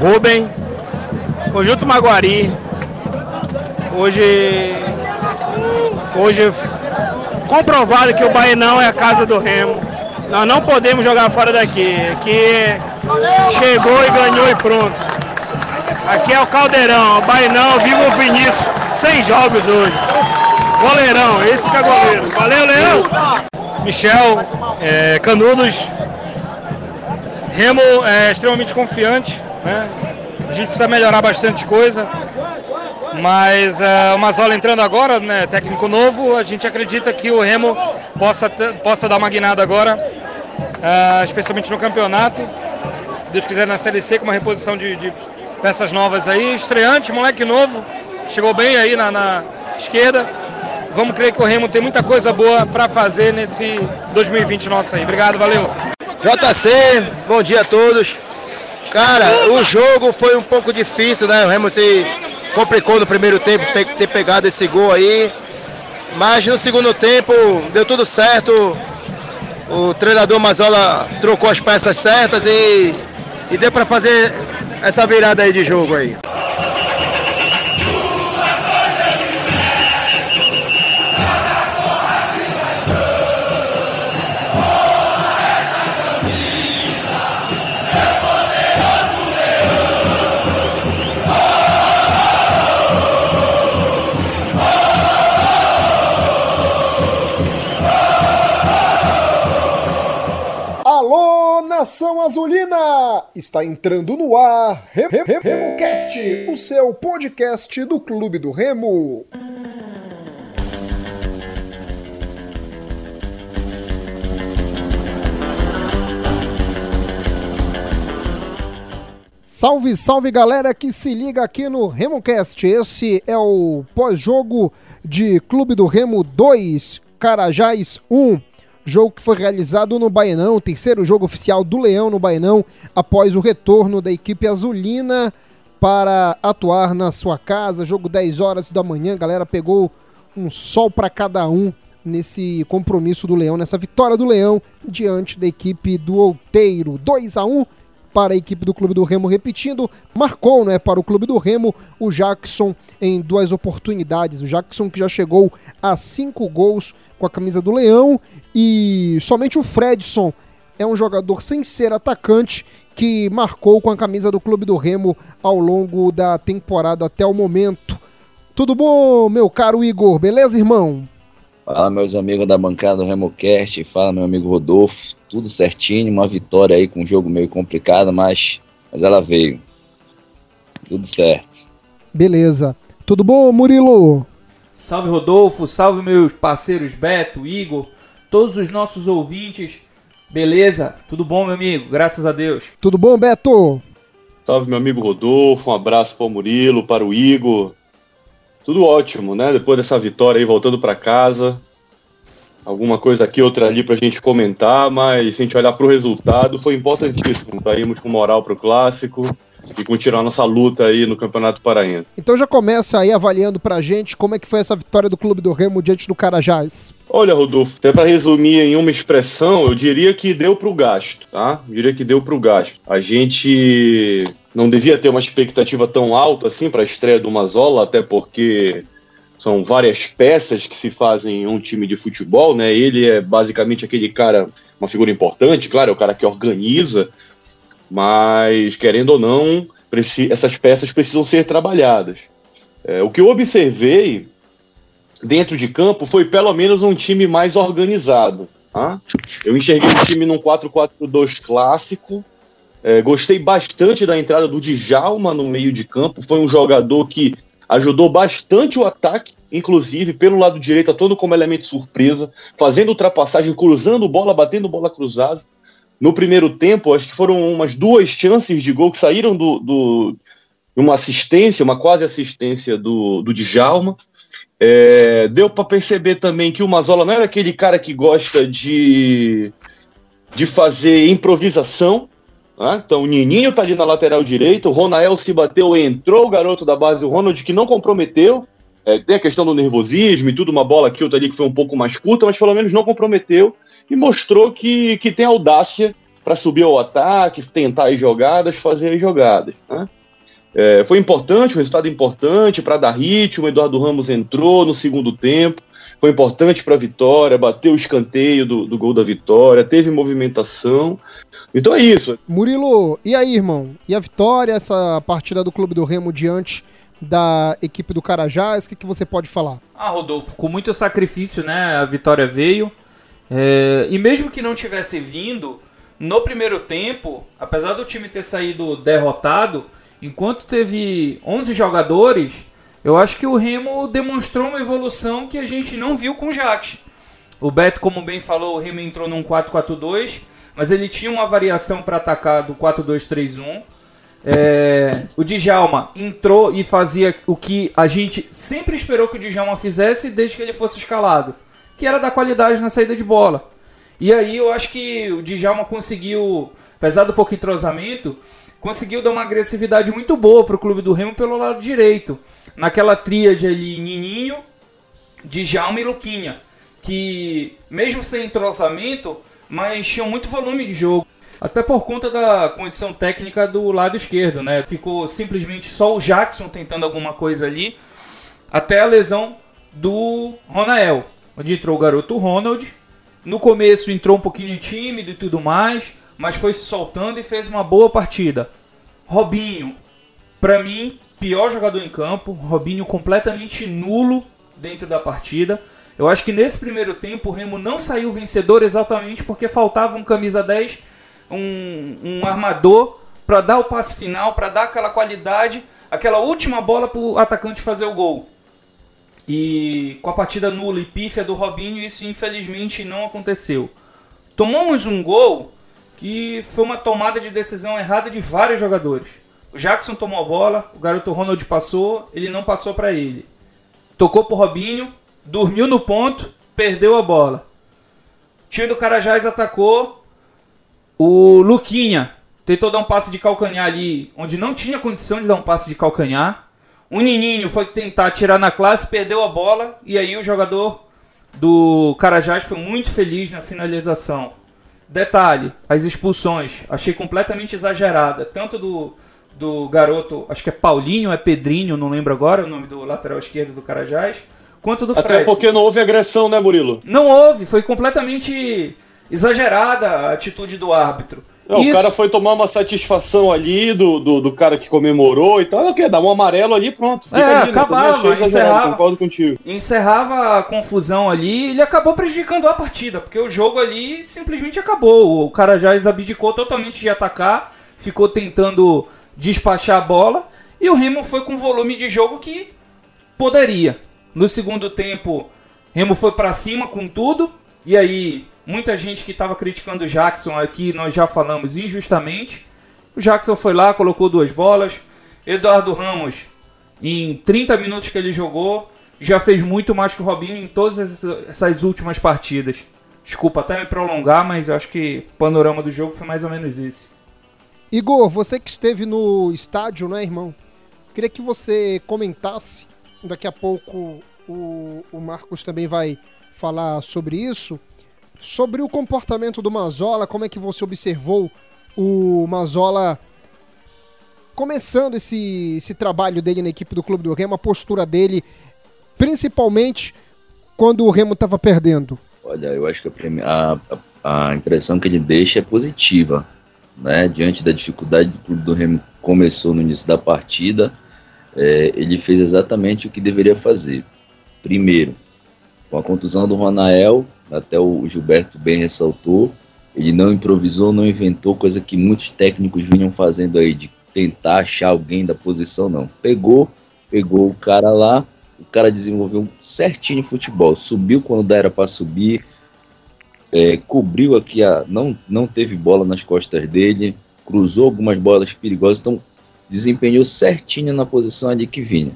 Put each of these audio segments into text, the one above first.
Rubem, Conjunto Maguari. Hoje, hoje comprovado que o Bainão é a casa do Remo. Nós não podemos jogar fora daqui. Aqui chegou e ganhou e pronto. Aqui é o Caldeirão, o Bainão, viva o Vinícius, 100 jogos hoje. Goleirão, esse que é goleiro. Valeu, Leão! Michel, é, Canudos, Remo é extremamente confiante, né? A gente precisa melhorar bastante coisa, mas uh, o Mazola entrando agora, né, técnico novo, a gente acredita que o Remo possa, possa dar uma guinada agora, uh, especialmente no campeonato. Deus quiser na Série C com uma reposição de, de peças novas aí. Estreante, moleque novo, chegou bem aí na, na esquerda. Vamos crer que o Remo tem muita coisa boa para fazer nesse 2020 nosso aí. Obrigado, valeu. JC, bom dia a todos. Cara, o jogo foi um pouco difícil, né? O Remo se complicou no primeiro tempo ter pegado esse gol aí. Mas no segundo tempo deu tudo certo. O treinador Mazola trocou as peças certas e, e deu para fazer essa virada aí de jogo aí. Nação Azulina! Está entrando no ar Rem Rem RemoCast, o seu podcast do Clube do Remo. Salve, salve galera que se liga aqui no RemoCast. Esse é o pós-jogo de Clube do Remo 2, Carajás 1 jogo que foi realizado no Baianão, terceiro jogo oficial do Leão no Baianão, após o retorno da equipe azulina para atuar na sua casa. Jogo 10 horas da manhã, galera pegou um sol para cada um nesse compromisso do Leão, nessa vitória do Leão diante da equipe do Outeiro. 2 a 1 para a equipe do Clube do Remo, repetindo, marcou né, para o Clube do Remo o Jackson em duas oportunidades. O Jackson que já chegou a cinco gols com a camisa do Leão e somente o Fredson é um jogador sem ser atacante que marcou com a camisa do Clube do Remo ao longo da temporada até o momento. Tudo bom, meu caro Igor? Beleza, irmão? Fala, meus amigos da bancada do RemoCast. Fala, meu amigo Rodolfo. Tudo certinho, uma vitória aí com um jogo meio complicado, mas, mas ela veio. Tudo certo. Beleza. Tudo bom, Murilo? Salve, Rodolfo. Salve, meus parceiros Beto, Igor, todos os nossos ouvintes. Beleza? Tudo bom, meu amigo? Graças a Deus. Tudo bom, Beto? Salve, meu amigo Rodolfo. Um abraço para o Murilo, para o Igor tudo ótimo, né? Depois dessa vitória aí, voltando para casa. Alguma coisa aqui, outra ali para a gente comentar, mas se a gente olhar para o resultado, foi importantíssimo irmos com moral para o clássico e continuar nossa luta aí no Campeonato Paraense. Então já começa aí avaliando para a gente como é que foi essa vitória do Clube do Remo diante do Carajás. Olha, Rodolfo, até para resumir em uma expressão, eu diria que deu para o gasto, tá? Eu diria que deu para o gasto. A gente não devia ter uma expectativa tão alta assim para a estreia do Mazola, até porque são várias peças que se fazem em um time de futebol, né? Ele é basicamente aquele cara, uma figura importante, claro, é o cara que organiza, mas querendo ou não, essas peças precisam ser trabalhadas. É, o que eu observei dentro de campo foi pelo menos um time mais organizado. Tá? Eu enxerguei o time num 4-4-2 clássico, é, gostei bastante da entrada do Djalma no meio de campo. Foi um jogador que ajudou bastante o ataque, inclusive pelo lado direito, todo como elemento surpresa, fazendo ultrapassagem, cruzando bola, batendo bola cruzada. No primeiro tempo, acho que foram umas duas chances de gol que saíram do, do uma assistência, uma quase assistência do, do Djalma. É, deu para perceber também que o Mazola não é aquele cara que gosta de, de fazer improvisação, Então o Nininho tá ali na lateral direita, o Ronael se bateu, entrou o garoto da base, o Ronald, que não comprometeu. É, tem a questão do nervosismo e tudo, uma bola aqui, outra ali que foi um pouco mais curta, mas pelo menos não comprometeu e mostrou que, que tem audácia para subir ao ataque, tentar as jogadas, fazer as jogadas. Né? É, foi importante, um resultado importante para dar ritmo. O Eduardo Ramos entrou no segundo tempo, foi importante para a vitória, bateu o escanteio do, do gol da vitória, teve movimentação. Então é isso. Murilo, e aí, irmão? E a vitória, essa partida do Clube do Remo diante da equipe do Carajás, o que, que você pode falar? Ah, Rodolfo, com muito sacrifício, né? A vitória veio. É, e mesmo que não tivesse vindo, no primeiro tempo, apesar do time ter saído derrotado, enquanto teve 11 jogadores, eu acho que o Remo demonstrou uma evolução que a gente não viu com o Jax. O Beto, como bem falou, o Remo entrou num 4-4-2, mas ele tinha uma variação para atacar do 4-2-3-1. É, o Djalma entrou e fazia o que a gente sempre esperou que o Djalma fizesse desde que ele fosse escalado, que era dar qualidade na saída de bola. E aí eu acho que o Djalma conseguiu, apesar do pouco entrosamento, conseguiu dar uma agressividade muito boa para o clube do Remo pelo lado direito. Naquela tríade ali, Nininho, Djalma e Luquinha, que mesmo sem entrosamento, mas tinham muito volume de jogo. Até por conta da condição técnica do lado esquerdo, né? Ficou simplesmente só o Jackson tentando alguma coisa ali, até a lesão do Ronael, onde entrou o garoto Ronald. No começo entrou um pouquinho tímido e tudo mais, mas foi se soltando e fez uma boa partida. Robinho, para mim, pior jogador em campo. Robinho completamente nulo dentro da partida. Eu acho que nesse primeiro tempo o Remo não saiu vencedor exatamente porque faltava um camisa 10 um, um armador para dar o passe final, para dar aquela qualidade, aquela última bola para o atacante fazer o gol. E com a partida nula e pífia do Robinho, isso infelizmente não aconteceu. Tomamos um gol que foi uma tomada de decisão errada de vários jogadores. O Jackson tomou a bola, o garoto Ronald passou, ele não passou para ele. Tocou pro Robinho, dormiu no ponto, perdeu a bola. O time do Carajás atacou, o Luquinha tentou dar um passe de calcanhar ali, onde não tinha condição de dar um passe de calcanhar. O Nininho foi tentar tirar na classe, perdeu a bola, e aí o jogador do Carajás foi muito feliz na finalização. Detalhe, as expulsões, achei completamente exagerada, tanto do, do garoto, acho que é Paulinho, é Pedrinho, não lembro agora o nome do lateral esquerdo do Carajás, quanto do Até porque não houve agressão, né, Murilo? Não houve, foi completamente exagerada a atitude do árbitro. Não, Isso... O cara foi tomar uma satisfação ali do, do, do cara que comemorou e tal. O quê? Dá um amarelo ali pronto. é, ali, né? acabava, né? encerrava, concordo contigo. Encerrava a confusão ali e ele acabou prejudicando a partida, porque o jogo ali simplesmente acabou. O cara já abdicou totalmente de atacar, ficou tentando despachar a bola e o Remo foi com volume de jogo que poderia. No segundo tempo, Remo foi para cima com tudo e aí Muita gente que estava criticando o Jackson aqui, nós já falamos injustamente. O Jackson foi lá, colocou duas bolas. Eduardo Ramos, em 30 minutos que ele jogou, já fez muito mais que o Robinho em todas essas últimas partidas. Desculpa até me prolongar, mas eu acho que o panorama do jogo foi mais ou menos esse. Igor, você que esteve no estádio, né, irmão? Queria que você comentasse. Daqui a pouco o, o Marcos também vai falar sobre isso. Sobre o comportamento do Mazola, como é que você observou o Mazola começando esse, esse trabalho dele na equipe do Clube do Remo, a postura dele, principalmente quando o Remo estava perdendo? Olha, eu acho que a, a, a, impressão que ele deixa é positiva. Né? Diante da dificuldade do Clube do Remo começou no início da partida, é, ele fez exatamente o que deveria fazer. Primeiro, com a contusão do Ronael, até o Gilberto bem ressaltou, ele não improvisou, não inventou, coisa que muitos técnicos vinham fazendo aí, de tentar achar alguém da posição, não. Pegou, pegou o cara lá, o cara desenvolveu certinho futebol, subiu quando era para subir, é, cobriu aqui, a, não, não teve bola nas costas dele, cruzou algumas bolas perigosas, então desempenhou certinho na posição ali que vinha.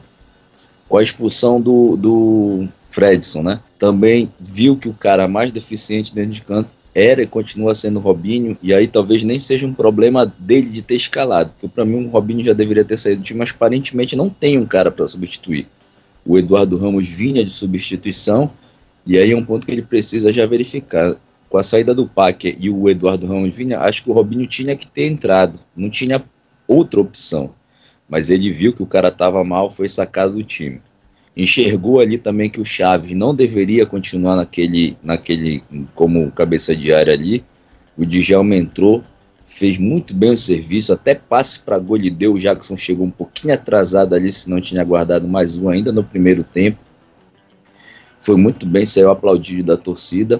Com a expulsão do, do Fredson, né? Também viu que o cara mais deficiente dentro de campo era e continua sendo Robinho, e aí talvez nem seja um problema dele de ter escalado, porque para mim o Robinho já deveria ter saído do time, mas aparentemente não tem um cara para substituir. O Eduardo Ramos vinha de substituição, e aí é um ponto que ele precisa já verificar. com a saída do Packer e o Eduardo Ramos vinha, acho que o Robinho tinha que ter entrado, não tinha outra opção. Mas ele viu que o cara estava mal, foi sacado do time. Enxergou ali também que o Chaves não deveria continuar naquele, naquele como cabeça de área ali. O Djalma entrou, fez muito bem o serviço, até passe para gol ele deu. O Jackson chegou um pouquinho atrasado ali, se não tinha guardado mais um ainda no primeiro tempo. Foi muito bem, saiu aplaudido da torcida.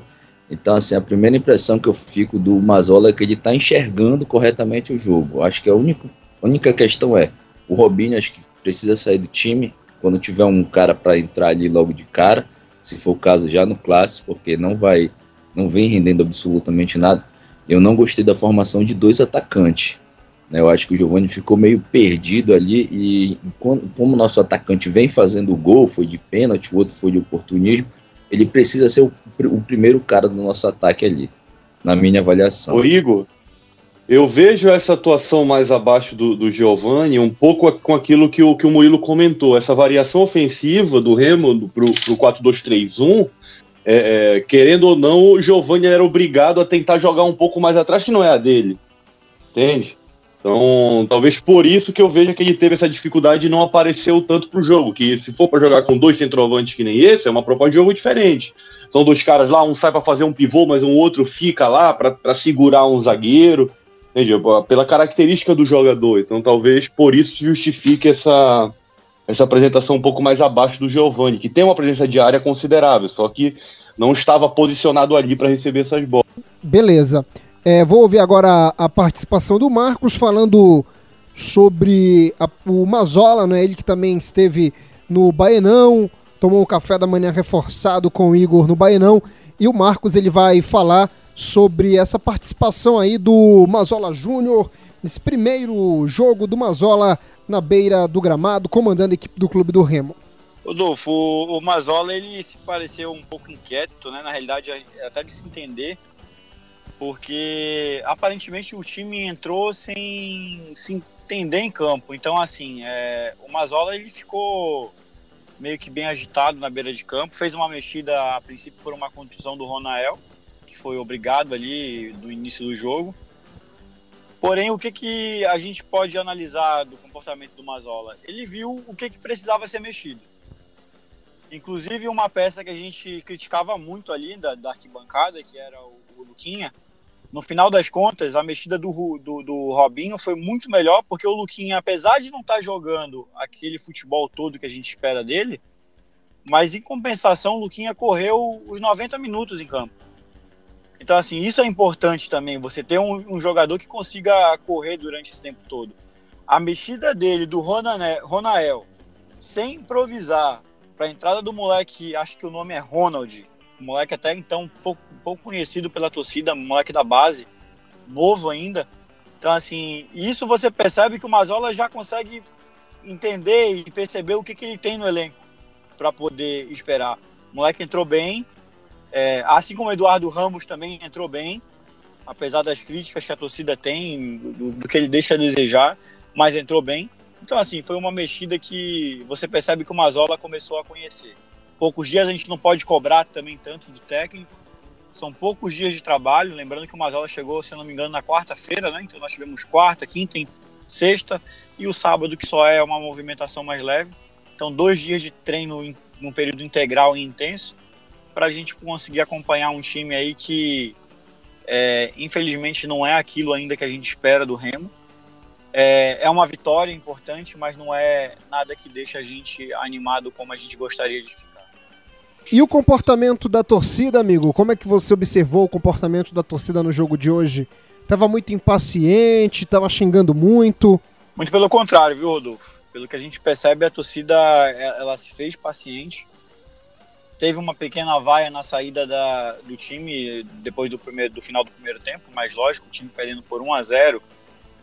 Então, assim, a primeira impressão que eu fico do Mazola é que ele está enxergando corretamente o jogo. Acho que a única, única questão é, o Robinho acho que precisa sair do time quando tiver um cara para entrar ali logo de cara, se for o caso já no clássico, porque não vai, não vem rendendo absolutamente nada. Eu não gostei da formação de dois atacantes. Né? Eu acho que o Giovani ficou meio perdido ali e como o nosso atacante vem fazendo o gol, foi de pênalti, o outro foi de oportunismo, ele precisa ser o, o primeiro cara do nosso ataque ali, na minha avaliação. Ô Igor, eu vejo essa atuação mais abaixo do, do Giovanni um pouco com aquilo que o, que o Murilo comentou, essa variação ofensiva do Remo para o 4-2-3-1, é, é, querendo ou não, o Giovanni era obrigado a tentar jogar um pouco mais atrás, que não é a dele. Entende? Então, talvez por isso que eu vejo que ele teve essa dificuldade e não apareceu tanto pro jogo. Que se for para jogar com dois centroavantes que nem esse, é uma proposta de jogo diferente. São dois caras lá, um sai para fazer um pivô, mas um outro fica lá para segurar um zagueiro. Entende? Pela característica do jogador. Então, talvez por isso justifique essa, essa apresentação um pouco mais abaixo do Giovani, que tem uma presença de área considerável, só que não estava posicionado ali para receber essas bolas. Beleza. É, vou ouvir agora a, a, participação do Marcos falando sobre a, o Mazola, né? ele que também esteve no Baenão, tomou um café da manhã reforçado com o Igor no Baenão. E o Marcos ele vai falar sobre essa participação aí do Mazola Júnior nesse primeiro jogo do Mazola na beira do gramado, comandando a equipe do Clube do Remo. Rodolfo, o, o Mazola ele se pareceu um pouco inquieto, né? Na realidade, até de se entender porque aparentemente o time entrou sem se entender em campo. Então, assim, é, o Mazola ele ficou meio que bem agitado na beira de campo, fez uma mexida a princípio por uma contusão do Ronael, foi obrigado ali do início do jogo. Porém, o que, que a gente pode analisar do comportamento do Mazola? Ele viu o que, que precisava ser mexido. Inclusive, uma peça que a gente criticava muito ali da, da arquibancada, que era o, o Luquinha, no final das contas, a mexida do, do, do, Robinho foi muito melhor, porque o Luquinha, apesar de não estar tá jogando aquele futebol todo que a gente espera dele, mas em compensação, o Luquinha correu os 90 minutos em campo. Então, assim, isso é importante também, você ter um, um jogador que consiga correr durante esse tempo todo. A mexida dele, do Ronael, sem improvisar, para a entrada do moleque, acho que o nome é Ronald, moleque até então pouco, pouco conhecido pela torcida, moleque da base, novo ainda. Então, assim, isso você percebe que o Mazola já consegue entender e perceber o que, que ele tem no elenco para poder esperar. O moleque entrou bem, é, assim como o Eduardo Ramos também entrou bem, apesar das críticas que a torcida tem, do, do que ele deixa a desejar, mas entrou bem. Então, assim, foi uma mexida que você percebe que o Mazola começou a conhecer poucos dias, a gente não pode cobrar também tanto do técnico. São poucos dias de trabalho, lembrando que o Mazola chegou, se não me engano, na quarta-feira, né? Então nós tivemos quarta, quinta, sexta e o sábado, que só é uma movimentação mais leve. Então, dois dias de treino em um período integral e intenso para a gente conseguir acompanhar um time aí que, é, infelizmente, não é aquilo ainda que a gente espera do Remo. É, é uma vitória importante, mas não é nada que deixa a gente animado como a gente gostaria de ficar. E o comportamento da torcida, amigo? Como é que você observou o comportamento da torcida no jogo de hoje? Tava muito impaciente, tava xingando muito? Muito pelo contrário, viu, Rodolfo? Pelo que a gente percebe, a torcida ela se fez paciente. Teve uma pequena vaia na saída da, do time depois do, primeiro, do final do primeiro tempo, mas lógico, o time perdendo por 1 a 0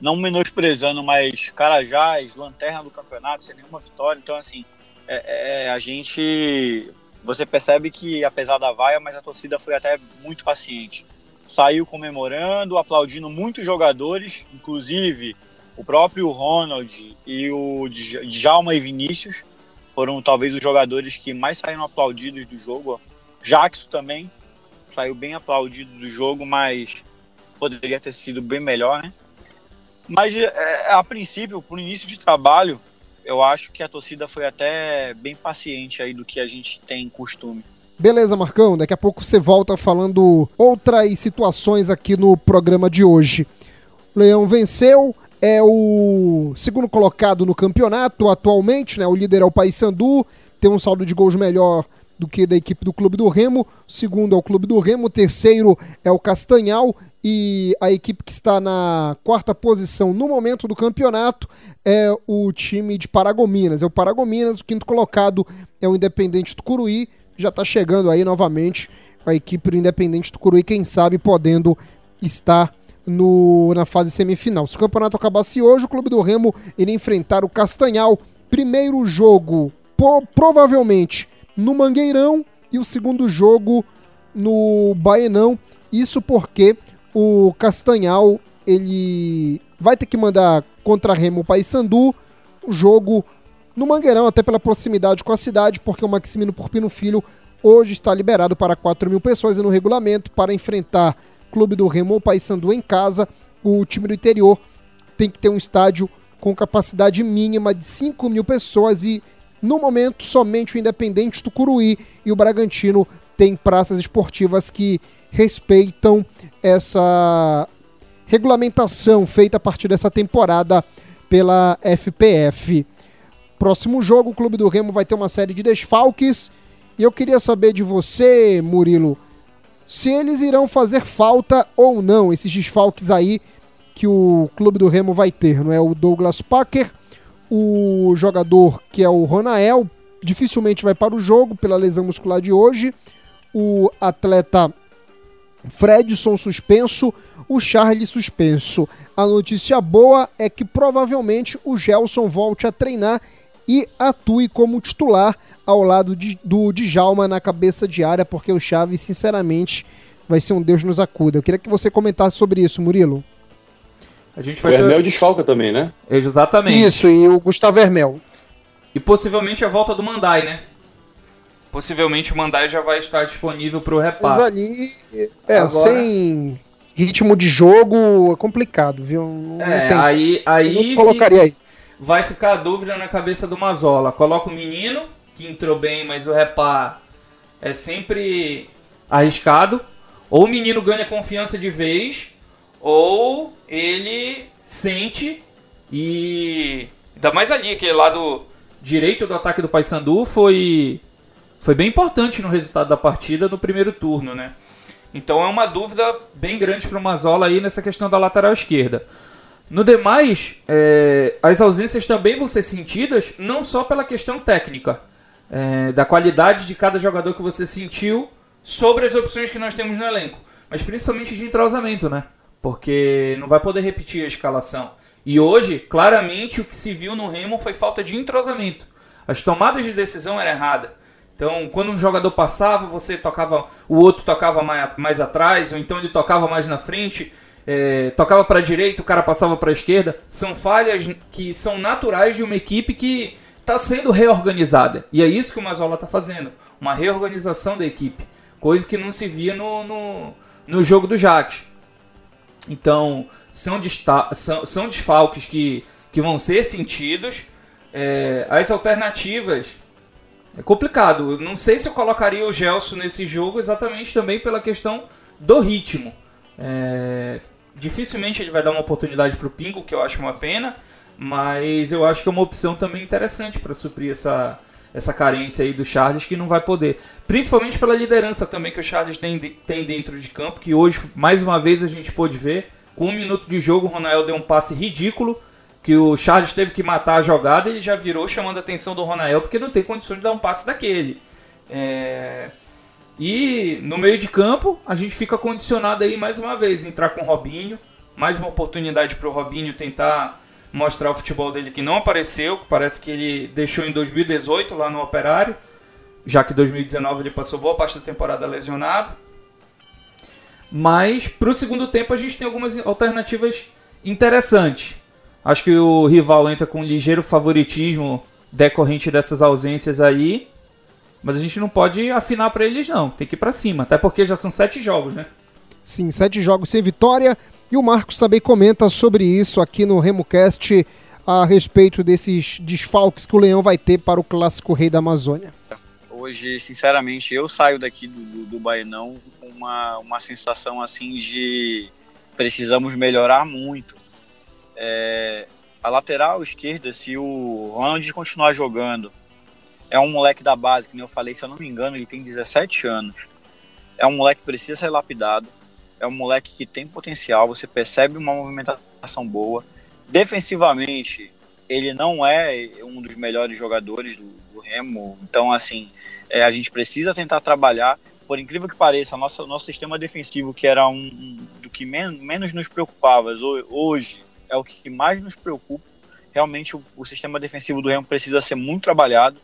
não menosprezando, mas Carajás, lanterna do campeonato, sem nenhuma vitória. Então, assim, é, é, a gente você percebe que, apesar da vaia, mas a torcida foi até muito paciente. Saiu comemorando, aplaudindo muitos jogadores, inclusive o próprio Ronald e o Djalma e Vinícius foram talvez os jogadores que mais saíram aplaudidos do jogo. Jackson também. saiu bem aplaudido do jogo, mas poderia ter sido bem melhor, né? Mas é, a princípio, pro início de trabalho, eu acho que a torcida foi até bem paciente aí do que a gente tem costume. Beleza, Marcão. Daqui a pouco você volta falando outras situações aqui no programa de hoje. Leão venceu, é o segundo colocado no campeonato atualmente, né? O líder é o Paysandu, tem um saldo de gols melhor do que da equipe do Clube do Remo. O segundo é o Clube do Remo, o terceiro é o Castanhal e a equipe que está na quarta posição no momento do campeonato é o time de Paragominas. É o Paragominas, o quinto colocado é o Independente do Curuí. Já está chegando aí novamente a equipe do Independente do Curuí, quem sabe podendo estar no, na fase semifinal. Se o campeonato acabasse hoje, o Clube do Remo iria enfrentar o Castanhal. Primeiro jogo, provavelmente no Mangueirão, e o segundo jogo no Baenão. Isso porque o Castanhal ele vai ter que mandar contra Remo Paysandu o jogo no Mangueirão, até pela proximidade com a cidade, porque o Maximino Purpino Filho hoje está liberado para 4 mil pessoas e no regulamento para enfrentar Clube do Remo ou Paysandu em casa, o time do interior tem que ter um estádio com capacidade mínima de 5 mil pessoas e, no momento, somente o Independente do Curuí e o Bragantino têm praças esportivas que respeitam essa regulamentação feita a partir dessa temporada pela FPF. Próximo jogo, o Clube do Remo vai ter uma série de desfalques. E eu queria saber de você, Murilo, se eles irão fazer falta ou não, esses desfalques aí que o clube do Remo vai ter, não é? O Douglas Packer, o jogador que é o Ronael, dificilmente vai para o jogo pela lesão muscular de hoje. O atleta Fredson suspenso, o Charles suspenso. A notícia boa é que provavelmente o Gelson volte a treinar e atue como titular ao lado de, do Djalma na cabeça de área, porque o Chaves, sinceramente, vai ser um Deus nos acuda. Eu queria que você comentasse sobre isso, Murilo. A gente vai o Hermel ter... desfalca também, né? Exatamente. Isso, e o Gustavo Hermel. E possivelmente a volta do Mandai, né? Possivelmente o Mandai já vai estar disponível para o reparo. Mas ali, é, Agora... sem ritmo de jogo é complicado, viu? Não é, tem... aí, aí colocaria aí. Vai ficar a dúvida na cabeça do Mazola. Coloca o menino que entrou bem, mas o repá é sempre arriscado. Ou o menino ganha confiança de vez, ou ele sente e. Ainda mais ali, aquele lado direito do ataque do Paysandu foi, foi bem importante no resultado da partida no primeiro turno, né? Então é uma dúvida bem grande para o Mazola aí nessa questão da lateral esquerda. No demais, é, as ausências também vão ser sentidas não só pela questão técnica, é, da qualidade de cada jogador que você sentiu sobre as opções que nós temos no elenco. Mas principalmente de entrosamento, né? Porque não vai poder repetir a escalação. E hoje, claramente, o que se viu no Remo foi falta de entrosamento. As tomadas de decisão eram erradas. Então, quando um jogador passava, você tocava, o outro tocava mais, mais atrás, ou então ele tocava mais na frente, é, tocava para a direita, o cara passava para a esquerda. São falhas que são naturais de uma equipe que está sendo reorganizada. E é isso que o Mazola está fazendo. Uma reorganização da equipe. Coisa que não se via no, no, no jogo do Jacques. Então, são, são, são desfalques que, que vão ser sentidos. É, as alternativas. É complicado. Não sei se eu colocaria o Gelson nesse jogo exatamente também pela questão do ritmo. É, dificilmente ele vai dar uma oportunidade para o Pingo, que eu acho uma pena. Mas eu acho que é uma opção também interessante para suprir essa, essa carência aí do Charles que não vai poder. Principalmente pela liderança também que o Charles tem, tem dentro de campo, que hoje, mais uma vez, a gente pôde ver. Com um minuto de jogo, o Ronaldo deu um passe ridículo, que o Charles teve que matar a jogada e ele já virou chamando a atenção do Ronaldo, porque não tem condição de dar um passe daquele. É... E no meio de campo, a gente fica condicionado aí mais uma vez, entrar com o Robinho, mais uma oportunidade para o Robinho tentar mostrar o futebol dele que não apareceu, parece que ele deixou em 2018 lá no Operário, já que 2019 ele passou boa parte da temporada lesionado. Mas para o segundo tempo a gente tem algumas alternativas interessantes. Acho que o rival entra com um ligeiro favoritismo decorrente dessas ausências aí. Mas a gente não pode afinar para eles, não. Tem que ir para cima. Até porque já são sete jogos, né? Sim, sete jogos sem vitória. E o Marcos também comenta sobre isso aqui no RemoCast a respeito desses desfalques que o Leão vai ter para o clássico Rei da Amazônia. Hoje, sinceramente, eu saio daqui do, do, do Baenão com uma, uma sensação assim de precisamos melhorar muito. É, a lateral esquerda, se o Ronald continuar jogando, é um moleque da base, que eu falei, se eu não me engano, ele tem 17 anos. É um moleque que precisa ser lapidado. É um moleque que tem potencial, você percebe uma movimentação boa. Defensivamente, ele não é um dos melhores jogadores do, do Remo. Então, assim, é, a gente precisa tentar trabalhar. Por incrível que pareça, nosso, nosso sistema defensivo, que era um, um do que men menos nos preocupava, hoje é o que mais nos preocupa. Realmente, o, o sistema defensivo do Remo precisa ser muito trabalhado.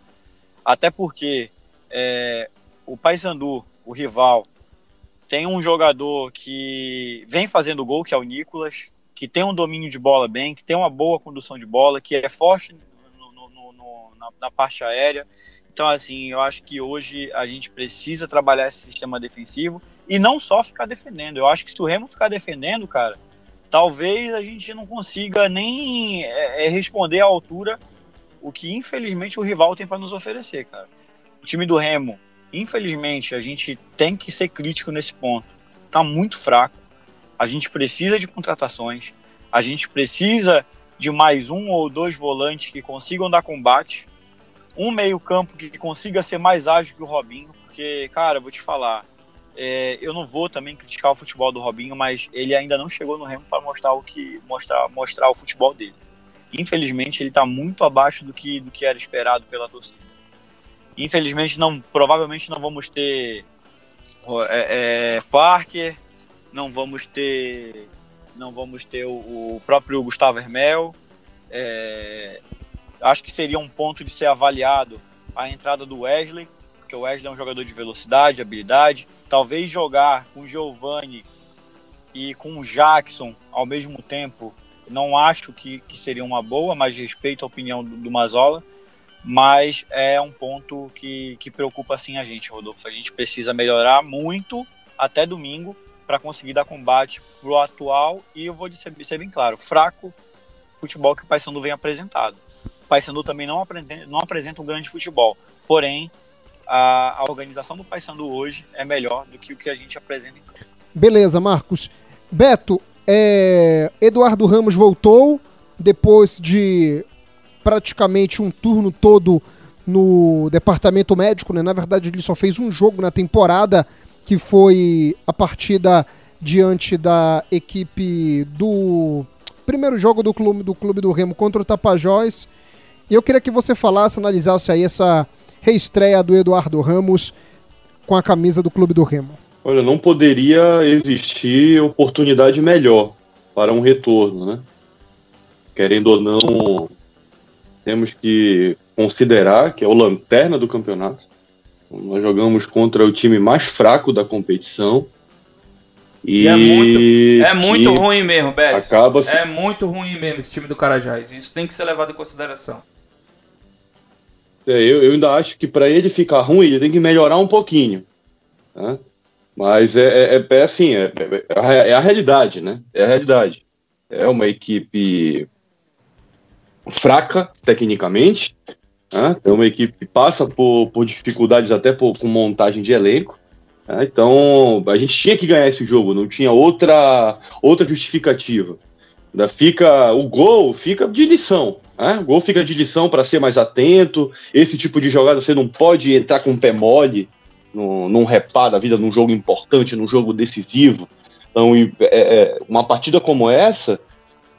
Até porque é, o Paysandu, o rival, tem um jogador que vem fazendo gol, que é o Nicolas, que tem um domínio de bola bem, que tem uma boa condução de bola, que é forte no, no, no, na, na, parte aérea. Então, assim, eu acho que hoje a gente precisa trabalhar esse sistema defensivo e não só ficar defendendo. Eu acho que se o Remo ficar defendendo, cara, talvez a gente não consiga nem é, é responder à altura o que infelizmente o rival tem para nos oferecer, cara. O time do Remo, infelizmente, a gente tem que ser crítico nesse ponto. Tá muito fraco. A gente precisa de contratações. A gente precisa de mais um ou dois volantes que consigam dar combate. Um meio-campo que consiga ser mais ágil que o Robinho, porque, cara, vou te falar, é, eu não vou também criticar o futebol do Robinho, mas ele ainda não chegou no Remo para mostrar o que mostrar, mostrar o futebol dele infelizmente ele está muito abaixo do que, do que era esperado pela torcida. Infelizmente não, provavelmente não vamos ter é, é, Parker, não vamos ter, não vamos ter o, o próprio Gustavo Hermel. É, acho que seria um ponto de ser avaliado a entrada do Wesley, porque o Wesley é um jogador de velocidade, habilidade. Talvez jogar com o Giovanni e com o Jackson ao mesmo tempo não acho que, que seria uma boa, mas respeito a opinião do, do Mazola. Mas é um ponto que, que preocupa sim a gente, Rodolfo. A gente precisa melhorar muito até domingo para conseguir dar combate pro atual e eu vou ser, ser bem claro, fraco futebol que o Paysandu vem apresentado. O Paysandu também não apresenta, não apresenta um grande futebol, porém a, a organização do Paysandu hoje é melhor do que o que a gente apresenta. Beleza, Marcos. Beto, é, Eduardo Ramos voltou depois de praticamente um turno todo no departamento médico, né? Na verdade, ele só fez um jogo na temporada, que foi a partida diante da equipe do primeiro jogo do clube do clube do Remo contra o Tapajós. E eu queria que você falasse, analisasse aí essa reestreia do Eduardo Ramos com a camisa do clube do Remo. Olha, não poderia existir oportunidade melhor para um retorno, né? Querendo ou não, temos que considerar que é o lanterna do campeonato. Nós jogamos contra o time mais fraco da competição. E, e é muito, é muito ruim mesmo, Beto. Acaba se... É muito ruim mesmo esse time do Carajás. Isso tem que ser levado em consideração. É, eu, eu ainda acho que para ele ficar ruim, ele tem que melhorar um pouquinho. Né? Mas é, é, é assim, é, é, a realidade, né? É a realidade. É uma equipe fraca tecnicamente, né? é uma equipe que passa por, por dificuldades até por, com montagem de elenco. Né? Então a gente tinha que ganhar esse jogo, não tinha outra, outra justificativa. Ainda fica o gol fica de lição. Né? O gol fica de lição para ser mais atento. Esse tipo de jogada você não pode entrar com o pé mole num repar da vida, num jogo importante, num jogo decisivo. Então, é, é, uma partida como essa,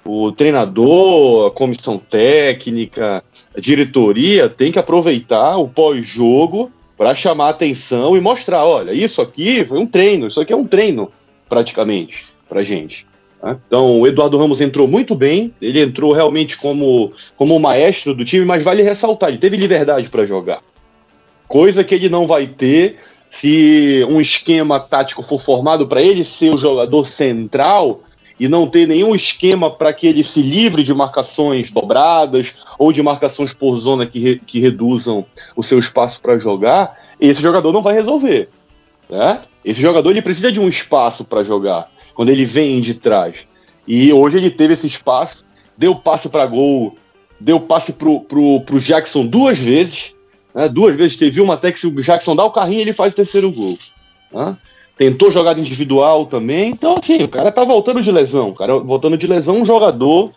o treinador, a comissão técnica, a diretoria tem que aproveitar o pós-jogo para chamar atenção e mostrar, olha, isso aqui foi um treino, isso aqui é um treino praticamente para gente. Tá? Então, o Eduardo Ramos entrou muito bem, ele entrou realmente como, como o maestro do time, mas vale ressaltar, ele teve liberdade para jogar. Coisa que ele não vai ter se um esquema tático for formado para ele ser o jogador central e não ter nenhum esquema para que ele se livre de marcações dobradas ou de marcações por zona que, re, que reduzam o seu espaço para jogar, esse jogador não vai resolver. Né? Esse jogador ele precisa de um espaço para jogar quando ele vem de trás. E hoje ele teve esse espaço, deu passe para gol, deu passe pro, pro Jackson duas vezes. Né? Duas vezes teve uma até que o Jackson dá o carrinho, ele faz o terceiro gol. Né? Tentou jogada individual também. Então, assim, o cara tá voltando de lesão. O cara voltando de lesão, um jogador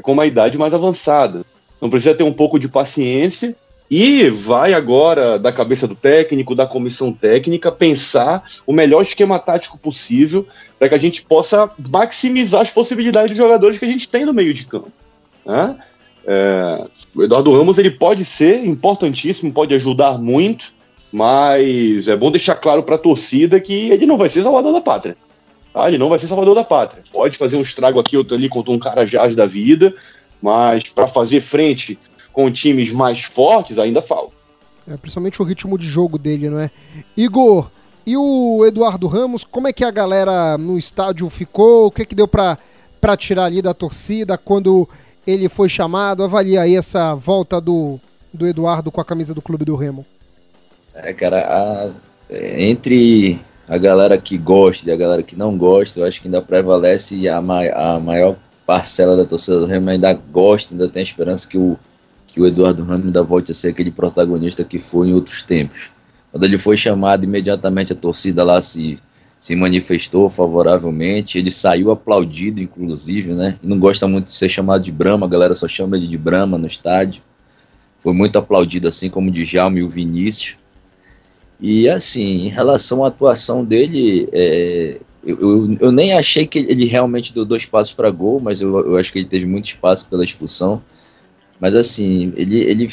com uma idade mais avançada. Não precisa ter um pouco de paciência e vai agora da cabeça do técnico, da comissão técnica, pensar o melhor esquema tático possível para que a gente possa maximizar as possibilidades dos jogadores que a gente tem no meio de campo. Né? É, o Eduardo Ramos ele pode ser importantíssimo, pode ajudar muito, mas é bom deixar claro para a torcida que ele não vai ser salvador da pátria. Tá? Ele não vai ser salvador da pátria. Pode fazer um estrago aqui, outro ali contra um cara jazz da vida, mas para fazer frente com times mais fortes ainda falta. É, principalmente o ritmo de jogo dele, não é? Igor, e o Eduardo Ramos, como é que a galera no estádio ficou? O que, que deu para tirar ali da torcida quando ele foi chamado? Avalia aí essa volta do, do Eduardo com a camisa do Clube do Remo. É, cara, a, entre a galera que gosta e a galera que não gosta, eu acho que ainda prevalece a, ma a maior parcela da torcida do Remo ainda gosta, ainda tem a esperança que o, que o Eduardo Ramos ainda volte a ser aquele protagonista que foi em outros tempos. Quando ele foi chamado, imediatamente a torcida lá se, se manifestou favoravelmente. Ele saiu aplaudido, inclusive, né? Não gosta muito de ser chamado de Brahma, a galera só chama ele de Brahma no estádio. Foi muito aplaudido, assim como o Djalma e o Vinícius. E assim, em relação à atuação dele, é, eu, eu, eu, nem achei que ele realmente deu dois passos para gol, mas eu, eu, acho que ele teve muito espaço pela expulsão. Mas assim, ele, ele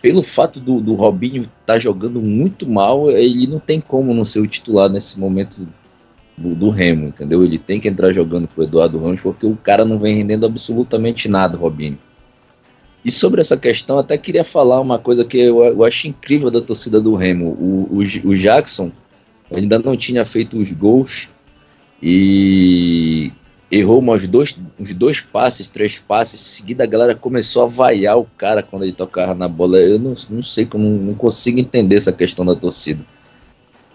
pelo fato do, do Robinho estar tá jogando muito mal, ele não tem como não ser o titular nesse momento do, do, Remo, entendeu? Ele tem que entrar jogando com o Eduardo Ramos, porque o cara não vem rendendo absolutamente nada, Robinho. E sobre essa questão, até queria falar uma coisa que eu, eu acho incrível da torcida do Remo. O, o, o Jackson ainda não tinha feito os gols e errou uns dois, uns dois passes, três passes. Em seguida, a galera começou a vaiar o cara quando ele tocava na bola. Eu não, não sei como, não consigo entender essa questão da torcida.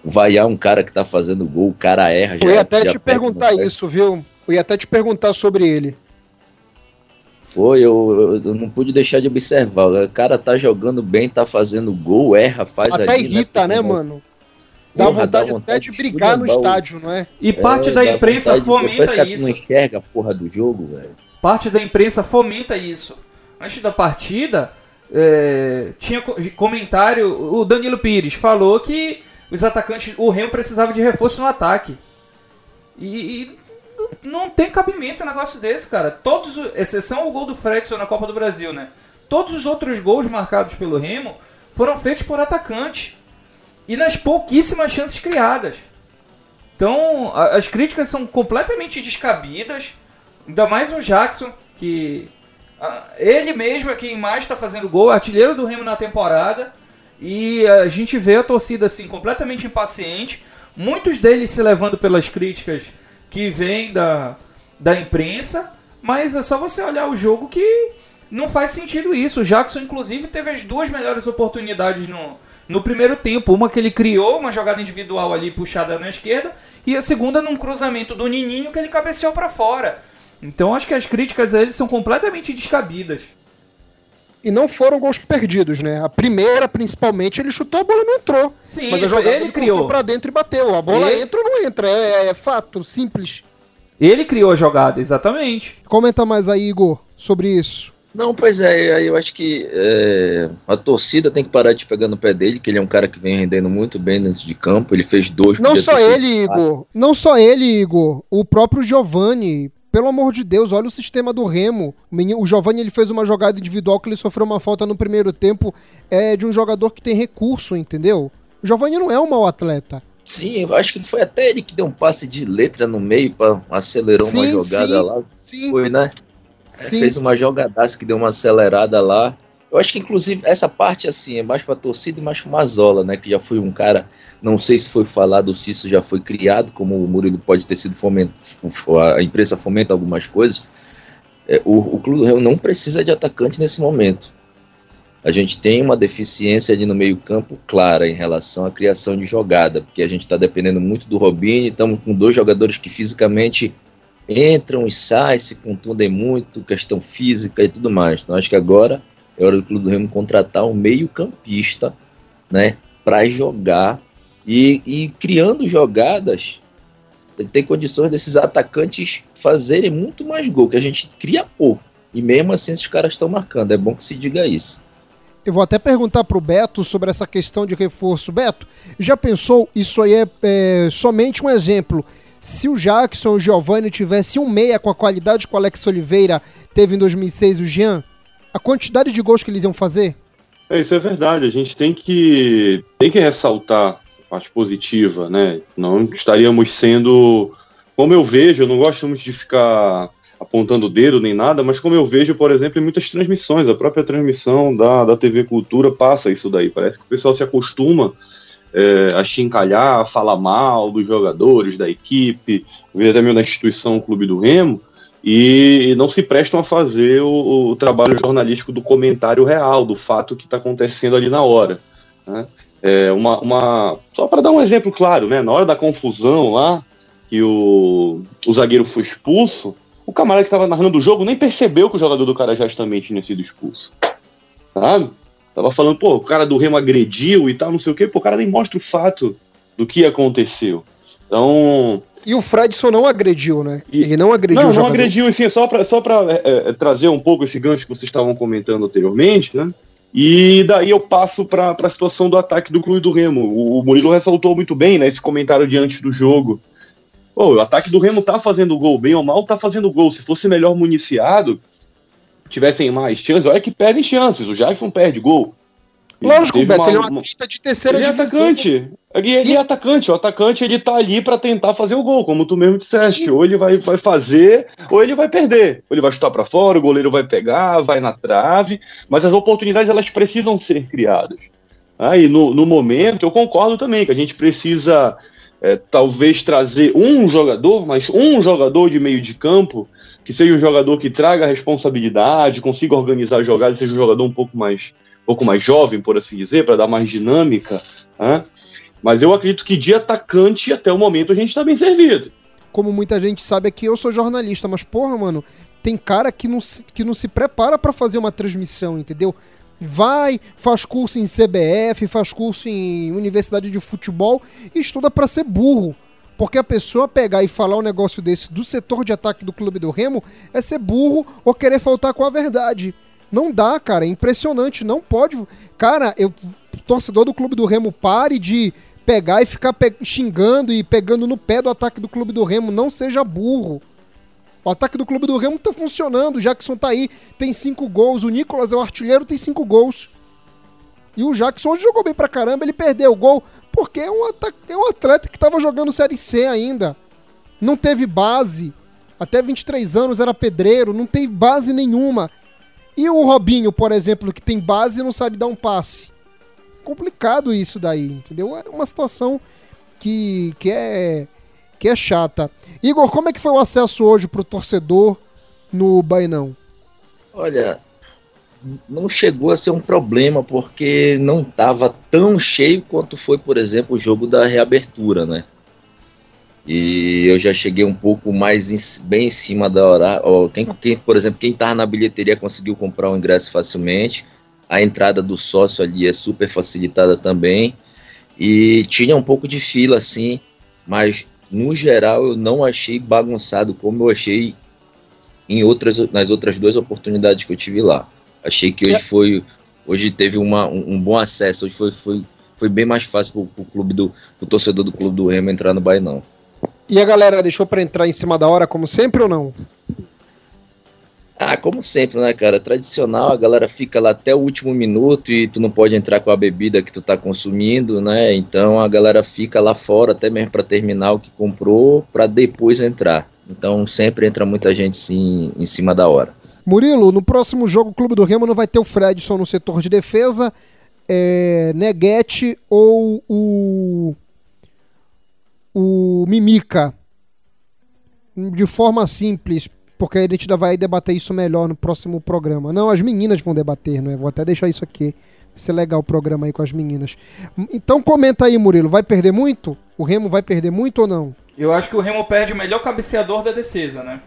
Vaiar um cara que tá fazendo gol, o cara erra. Eu ia até te perguntar isso, viu? Eu ia até te perguntar sobre ele. Foi, eu, eu, não pude deixar de observar. O cara tá jogando bem, tá fazendo gol, erra, faz até ali. Até irrita, né, né mano? Dá, Porra, vontade, dá vontade até de brigar no estádio, não é? E parte é, da imprensa fomenta isso. Não enxerga a porra do jogo, velho. Parte da imprensa fomenta isso. Antes da partida, é, tinha comentário. O Danilo Pires falou que os atacantes, o Remo precisava de reforço no ataque. E, e não tem cabimento um negócio desse, cara. Todos, exceção o gol do Fredson na Copa do Brasil, né? Todos os outros gols marcados pelo Remo foram feitos por atacantes e nas pouquíssimas chances criadas. Então, a, as críticas são completamente descabidas. Ainda mais o Jackson, que a, ele mesmo é quem mais está fazendo gol, artilheiro do Remo na temporada. E a gente vê a torcida assim completamente impaciente. Muitos deles se levando pelas críticas que vêm da, da imprensa. Mas é só você olhar o jogo que não faz sentido isso. O Jackson, inclusive, teve as duas melhores oportunidades no, no primeiro tempo. Uma que ele criou, uma jogada individual ali puxada na esquerda, e a segunda num cruzamento do Nininho que ele cabeceou para fora. Então acho que as críticas a ele são completamente descabidas. E não foram gols perdidos, né? A primeira, principalmente, ele chutou a bola e não entrou. Sim, mas a jogada ele, ele criou para dentro e bateu. A bola ele... entra ou não entra? É, é fato, simples. Ele criou a jogada, exatamente. Comenta mais aí, Igor, sobre isso. Não, pois é, eu acho que é, a torcida tem que parar de pegar no pé dele, que ele é um cara que vem rendendo muito bem dentro de campo. Ele fez dois. Não só ele, Igor. Não só ele, Igor. O próprio Giovani. Pelo amor de Deus, olha o sistema do Remo. O Giovani ele fez uma jogada individual que ele sofreu uma falta no primeiro tempo é de um jogador que tem recurso, entendeu? O Giovani não é um mau atleta. Sim, eu acho que foi até ele que deu um passe de letra no meio para acelerar uma jogada sim, lá. Sim. Foi, né? Fez uma jogadaça que deu uma acelerada lá. Eu acho que, inclusive, essa parte, assim, é mais pra torcida e mais pro Mazola, né? Que já foi um cara, não sei se foi falado se isso já foi criado, como o Murilo pode ter sido fomentado, a imprensa fomenta algumas coisas. É, o, o Clube do Rio não precisa de atacante nesse momento. a gente tem uma deficiência ali no meio-campo clara em relação à criação de jogada, porque a gente está dependendo muito do Robinho, estamos com dois jogadores que fisicamente entram e saem, se contundem muito, questão física e tudo mais. Então acho que agora é hora do Clube do Remo contratar um meio-campista, né, para jogar e, e criando jogadas tem condições desses atacantes fazerem muito mais gol, que a gente cria pouco. E mesmo assim esses caras estão marcando. É bom que se diga isso. Eu vou até perguntar para o Beto sobre essa questão de reforço. Beto, já pensou? Isso aí é, é somente um exemplo. Se o Jackson o Giovanni tivesse um meia com a qualidade que o Alex Oliveira teve em 2006, o Jean, a quantidade de gols que eles iam fazer? É, isso é verdade. A gente tem que, tem que ressaltar a parte positiva, né? Não estaríamos sendo. Como eu vejo, eu não gosto muito de ficar apontando o dedo nem nada, mas como eu vejo, por exemplo, em muitas transmissões, a própria transmissão da, da TV Cultura passa isso daí. Parece que o pessoal se acostuma é, a chincalhar, a falar mal dos jogadores, da equipe, até mesmo da instituição Clube do Remo, e não se prestam a fazer o, o trabalho jornalístico do comentário real, do fato que está acontecendo ali na hora. Né? É uma, uma, só para dar um exemplo claro, né? na hora da confusão lá, que o, o zagueiro foi expulso, o camarada que estava narrando o jogo nem percebeu que o jogador do Carajás também tinha sido expulso. Sabe? Tava falando, pô, o cara do Remo agrediu e tal, não sei o quê, pô, o cara nem mostra o fato do que aconteceu. Então. E o Fredson não agrediu, né? E... Ele não agrediu Não, não agrediu, assim, só para só pra, é, é, trazer um pouco esse gancho que vocês estavam comentando anteriormente, né? E daí eu passo para a situação do ataque do Clube do Remo. O, o Murilo ressaltou muito bem, né? Esse comentário diante do jogo. Pô, o ataque do Remo tá fazendo gol, bem ou mal tá fazendo gol. Se fosse melhor municiado, tivessem mais chances, olha que perdem chances. O Jackson perde gol. Lógico, Beto, uma, ele é um atleta de terceira ele é atacante. Ele, ele é atacante. O atacante ele tá ali para tentar fazer o gol, como tu mesmo disseste. Sim. Ou ele vai, vai fazer, ou ele vai perder. Ou ele vai chutar para fora, o goleiro vai pegar, vai na trave. Mas as oportunidades elas precisam ser criadas. Aí ah, no, no momento, eu concordo também que a gente precisa é, talvez trazer um jogador, mas um jogador de meio de campo, que seja um jogador que traga responsabilidade, consiga organizar jogadas, seja um jogador um pouco mais, um pouco mais jovem, por assim dizer, para dar mais dinâmica. Né? Mas eu acredito que de atacante, até o momento, a gente está bem servido. Como muita gente sabe aqui, eu sou jornalista, mas porra, mano, tem cara que não, que não se prepara para fazer uma transmissão, entendeu? vai, faz curso em CBF, faz curso em universidade de futebol e estuda para ser burro. Porque a pessoa pegar e falar um negócio desse do setor de ataque do clube do Remo é ser burro ou querer faltar com a verdade. Não dá, cara, é impressionante, não pode. Cara, eu torcedor do clube do Remo pare de pegar e ficar pe xingando e pegando no pé do ataque do clube do Remo, não seja burro. O ataque do Clube do Remo tá funcionando, o Jackson tá aí, tem cinco gols, o Nicolas é o artilheiro, tem cinco gols. E o Jackson hoje jogou bem pra caramba, ele perdeu o gol, porque é um, é um atleta que tava jogando Série C ainda. Não teve base, até 23 anos era pedreiro, não tem base nenhuma. E o Robinho, por exemplo, que tem base não sabe dar um passe. Complicado isso daí, entendeu? É uma situação que, que é que é chata. Igor, como é que foi o acesso hoje pro torcedor no Bainão? Olha, não chegou a ser um problema porque não estava tão cheio quanto foi, por exemplo, o jogo da reabertura, né? E eu já cheguei um pouco mais em, bem em cima da hora. Ó, quem, quem, por exemplo, quem estava na bilheteria conseguiu comprar o um ingresso facilmente. A entrada do sócio ali é super facilitada também. E tinha um pouco de fila, assim, mas no geral, eu não achei bagunçado como eu achei em outras, nas outras duas oportunidades que eu tive lá. Achei que hoje é. foi. Hoje teve uma, um, um, bom acesso, hoje foi, foi, foi bem mais fácil pro, pro clube do pro torcedor do clube do Remo entrar no Bainão. E a galera deixou para entrar em cima da hora, como sempre ou não? Ah, como sempre, né, cara? Tradicional, a galera fica lá até o último minuto e tu não pode entrar com a bebida que tu tá consumindo, né? Então a galera fica lá fora até mesmo para terminar o que comprou, para depois entrar. Então sempre entra muita gente sim em cima da hora. Murilo, no próximo jogo o Clube do Remo não vai ter o Fredson no setor de defesa, é, Neguete ou o o Mimica. De forma simples, porque a gente ainda vai debater isso melhor no próximo programa. Não, as meninas vão debater, não é? Vou até deixar isso aqui. Vai ser legal o programa aí com as meninas. Então comenta aí, Murilo, vai perder muito? O Remo vai perder muito ou não? Eu acho que o Remo perde o melhor cabeceador da defesa, né?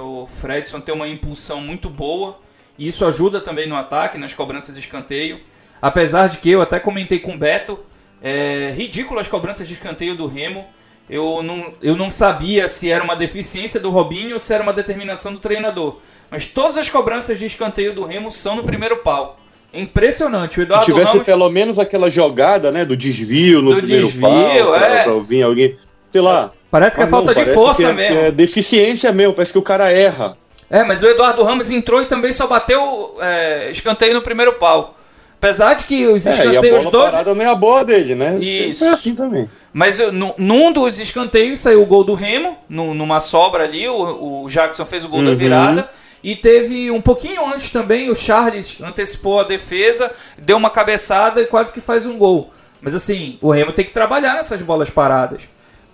O Fredson tem uma impulsão muito boa. E isso ajuda também no ataque, nas cobranças de escanteio. Apesar de que eu até comentei com o Beto, é ridículo as cobranças de escanteio do Remo. Eu não, eu não sabia se era uma deficiência do Robinho ou se era uma determinação do treinador. Mas todas as cobranças de escanteio do Remo são no primeiro pau. Impressionante. O Eduardo Se tivesse Ramos... pelo menos aquela jogada, né, do desvio no Do primeiro desvio, pau, é. pra, pra alguém, sei lá. Parece que é Ah, falta não, de força que é, mesmo. que é deficiência mesmo, parece que o cara erra. É, mas o Eduardo Ramos entrou e também só bateu é, escanteio no primeiro pau. Apesar de que os É, e a escanteios bola 12. parada não é a boa dele, né? Isso. É assim também. Mas nu- num dos escanteios saiu o gol do Remo, nu- numa sobra ali, o, o Jackson fez o gol da Uhum. virada. E teve um pouquinho antes também, o Charles antecipou a defesa, deu uma cabeçada e quase que faz um gol. Mas assim, o Remo tem que trabalhar nessas bolas paradas.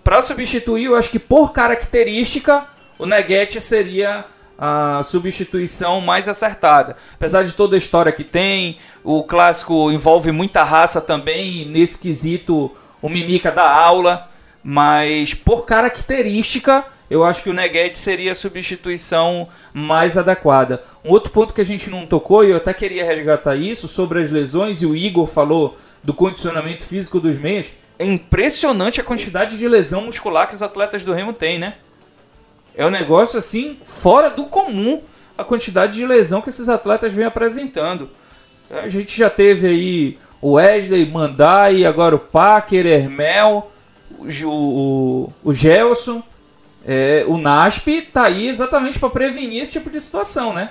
Pra substituir, eu acho que por característica, o Neguete seria a substituição mais acertada. Apesar de toda a história que tem, o clássico envolve muita raça também, nesse quesito o Mimica dá aula, mas por característica, eu acho que o Neguete seria a substituição mais adequada. Um outro ponto que a gente não tocou, e eu até queria resgatar isso, sobre as lesões, e o Igor falou do condicionamento físico dos meias, é impressionante a quantidade de lesão muscular que os atletas do Remo têm, né? É um negócio assim, fora do comum, a quantidade de lesão que esses atletas vêm apresentando. A gente já teve aí o Wesley, Mandai, agora o Packer, Hermel, o, o, o Gelson. É, o NASP tá aí exatamente para prevenir esse tipo de situação, né?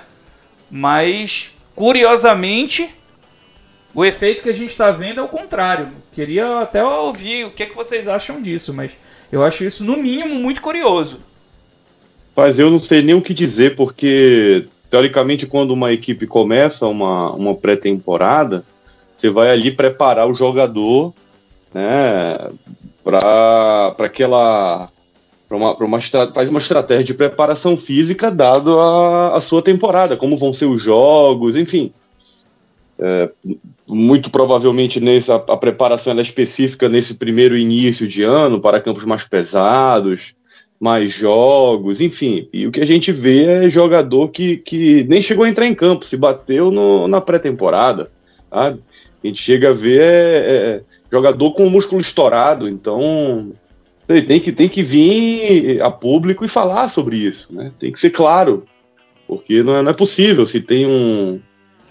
Mas, curiosamente, o efeito que a gente está vendo é o contrário. Queria até ouvir o que, é que vocês acham disso, mas eu acho isso, no mínimo, muito curioso. Mas eu não sei nem o que dizer, porque teoricamente quando uma equipe começa uma, uma pré-temporada, você vai ali preparar o jogador, né, para aquela pra uma, pra uma faz uma estratégia de preparação física dado a, a sua temporada, como vão ser os jogos, enfim. É, muito provavelmente nessa a preparação é específica nesse primeiro início de ano para campos mais pesados, mais jogos, enfim. E o que a gente vê é jogador que, que nem chegou a entrar em campo, se bateu no- na pré-temporada. sabe? A gente chega a ver é, é, jogador com o músculo estourado, então ele tem que, tem que vir a público e falar sobre isso, né? Tem que ser claro, porque não é, não é possível se tem um,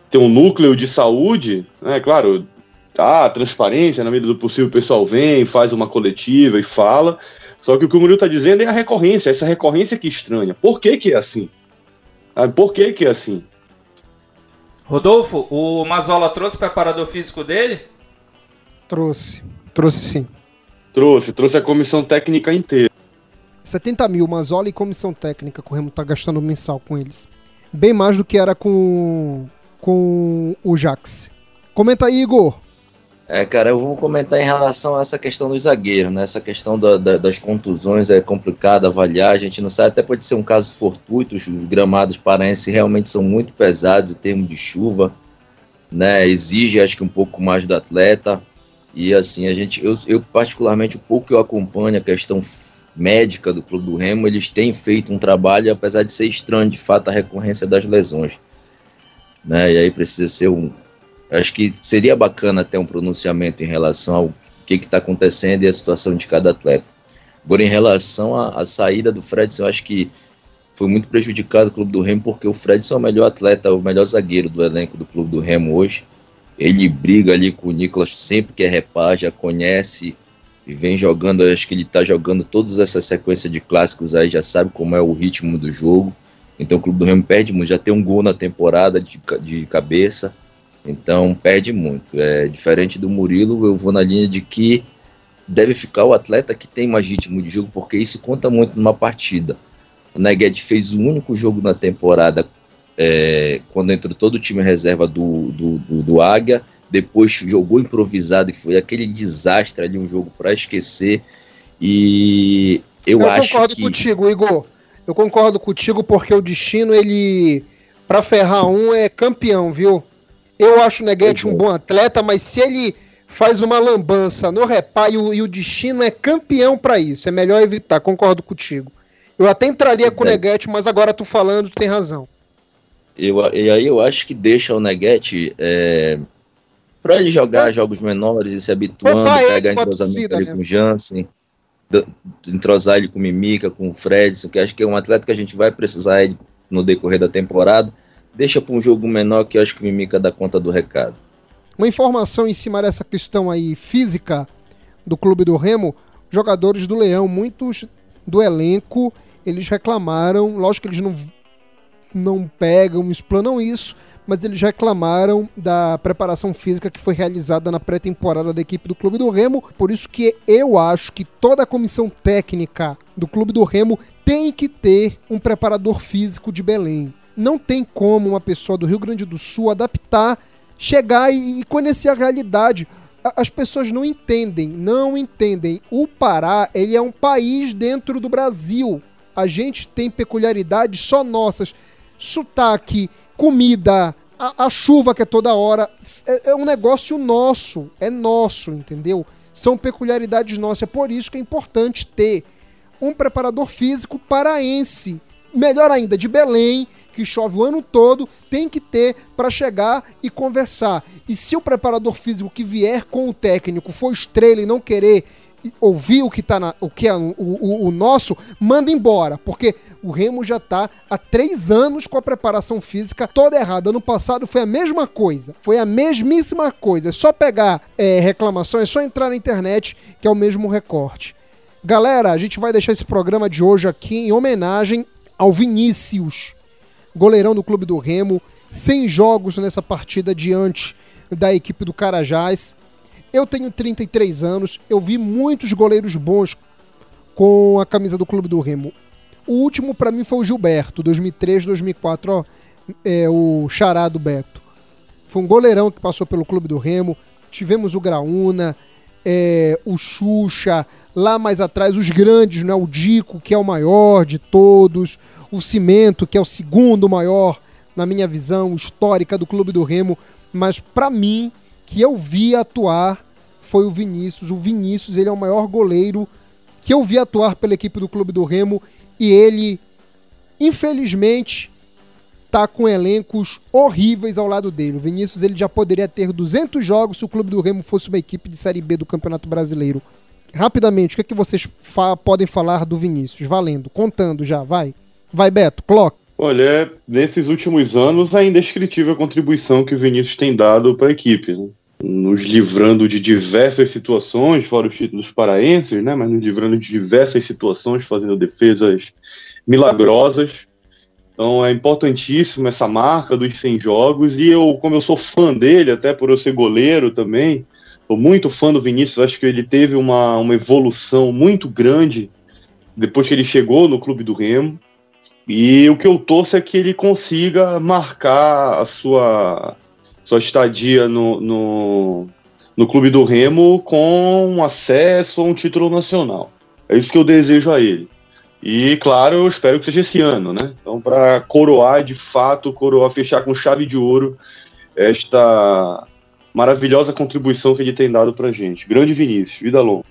tem um núcleo de saúde, né? Claro, tá, transparência, na medida do possível o pessoal vem, faz uma coletiva e fala, só que o que o Murilo está dizendo é a recorrência, essa recorrência que estranha. Por que, que é assim? Sabe? Por que, que é assim? Rodolfo, o Mazola trouxe o preparador físico dele? Trouxe. Trouxe sim. Trouxe, trouxe a comissão técnica inteira. 70 mil, Mazola e comissão técnica que o Remo tá gastando mensal com eles. Bem mais do que era com, com o Jax. Comenta aí, Igor. É, cara, eu vou comentar em relação a essa questão dos zagueiros, né? Essa questão da- da- das contusões é complicada avaliar, a gente não sabe, até pode ser um caso fortuito, os gramados paraenses realmente são muito pesados em termos de chuva, né? Exige, acho que um pouco mais do atleta, e assim, a gente, eu, eu particularmente, o pouco que eu acompanho a questão médica do Clube do Remo, eles têm feito um trabalho, apesar de ser estranho, de fato, a recorrência das lesões, né? E aí precisa ser um, acho que seria bacana ter um pronunciamento em relação ao que está acontecendo e a situação de cada atleta. Agora, em relação à, à saída do Fredson, eu acho que foi muito prejudicado o Clube do Remo, porque o Fredson é o melhor atleta, o melhor zagueiro do elenco do Clube do Remo hoje. Ele briga ali com o Nicolas sempre que é repar, já conhece e vem jogando. Acho que ele está jogando todas essas sequências de clássicos aí, já sabe como é o ritmo do jogo. Então o Clube do Remo perde muito, já tem um gol na temporada de, de cabeça. Então perde muito. É diferente do Murilo, eu vou na linha de que deve ficar o atleta que tem mais ritmo de jogo, porque isso conta muito numa partida. O Neguete fez o único jogo na temporada é, quando entrou todo o time reserva do, do, do, do Águia, depois jogou improvisado e foi aquele desastre ali, um jogo para esquecer. E eu, Eu acho concordo que. contigo, Igor. Eu concordo contigo porque o destino, ele, para ferrar um, é campeão, viu? Eu acho o Neguete um bom atleta, mas se ele faz uma lambança no repá e o, e o destino é campeão para isso, é melhor evitar, concordo contigo. Eu até entraria com o Neguete, mas agora tu falando, tu tem razão. Eu, e aí eu acho que deixa o Neguete é, para ele jogar jogos menores e se habituando, pegar entrosamento ali com o Jansen entrosar ele com Mimica, com o Fredson, que acho que é um atleta que a gente vai precisar no decorrer da temporada. Deixa para um jogo menor que eu acho que o Mimica dá conta do recado. Uma informação em cima dessa questão aí física do clube do Remo, jogadores do Leão, muitos do elenco, eles reclamaram, lógico que eles não não pegam, explanam isso, mas eles reclamaram da preparação física que foi realizada na pré-temporada da equipe do Clube do Remo. Por isso que eu acho que toda a comissão técnica do Clube do Remo tem que ter um preparador físico de Belém. Não tem como uma pessoa do Rio Grande do Sul adaptar, chegar e, conhecer a realidade. As pessoas não entendem, não entendem. O Pará, ele é um país dentro do Brasil. A gente tem peculiaridades só nossas. Sotaque, comida, a, a, chuva que é toda hora, é, é, um negócio nosso, é nosso, entendeu? São peculiaridades nossas, é por isso que é importante ter um preparador físico paraense, melhor ainda, de Belém, que chove o ano todo, tem que ter para chegar e conversar. E se o preparador físico que vier com o técnico for estrela e não querer ouvir o que, tá na, o, que é o, o, o, nosso, manda embora. Porque o Remo já está há três anos com a preparação física toda errada. Ano passado foi a mesma coisa. Foi a mesmíssima coisa. É só pegar é, reclamação, é só entrar na internet que é o mesmo recorte. Galera, a gente vai deixar esse programa de hoje aqui em homenagem ao Vinícius, goleirão do Clube do Remo, sem jogos nessa partida diante da equipe do Carajás. Eu tenho 33 anos, eu vi muitos goleiros bons com a camisa do Clube do Remo. O último para mim foi o Gilberto, 2003, 2004, ó, é, o Chará do Beto. Foi um goleirão que passou pelo Clube do Remo. Tivemos o Graúna, é, o Xuxa, lá mais atrás os grandes, né? o Dico, que é o maior de todos, o Cimento, que é o segundo maior, na minha visão histórica do Clube do Remo. Mas para mim, que eu vi atuar foi o Vinícius. O Vinícius, ele é o maior goleiro que eu vi atuar pela equipe do Clube do Remo e ele, infelizmente, tá com elencos horríveis ao lado dele. O Vinícius ele já poderia ter 200 jogos se o Clube do Remo fosse uma equipe de Série B do Campeonato Brasileiro. Rapidamente, o que, é que vocês fa podem falar do Vinícius? Valendo, contando já, vai. Vai, Beto, coloca. Olha, é, nesses últimos anos, é indescritível a contribuição que o Vinícius tem dado para a equipe. Né? Nos livrando de diversas situações, fora os títulos paraenses, né, mas nos livrando de diversas situações, fazendo defesas milagrosas. Então é importantíssimo essa marca dos 100 jogos, e eu, como eu sou fã dele, até por eu ser goleiro também, sou muito fã do Vinícius, acho que ele teve uma, uma evolução muito grande depois que ele chegou no Clube do Remo, e o que eu torço é que ele consiga marcar a sua sua estadia no, no, no clube do Remo com acesso a um título nacional. É isso que eu desejo a ele. E, claro, eu espero que seja esse ano, né? Então, para coroar, de fato, coroar, fechar com chave de ouro esta maravilhosa contribuição que ele tem dado pra gente. Grande Vinícius, vida longa.